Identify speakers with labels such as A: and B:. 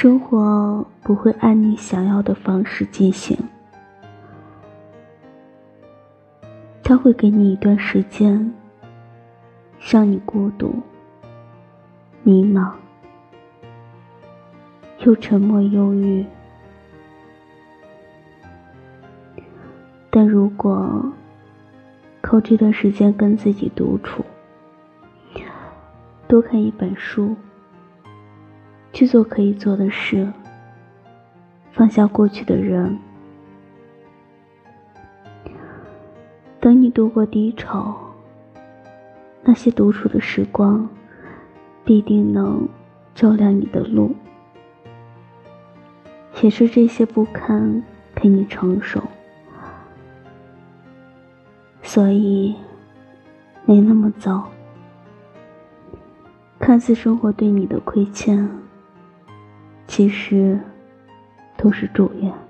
A: 生活不会按你想要的方式进行，他会给你一段时间，让你孤独、迷茫，又沉默忧郁。但如果靠这段时间跟自己独处，多看一本书，去做可以做的事，放下过去的人，等你度过低潮，那些独处的时光，必定能照亮你的路，也是这些不堪陪你承受。所以，没那么糟。看似生活对你的亏欠，其实都是祝愿。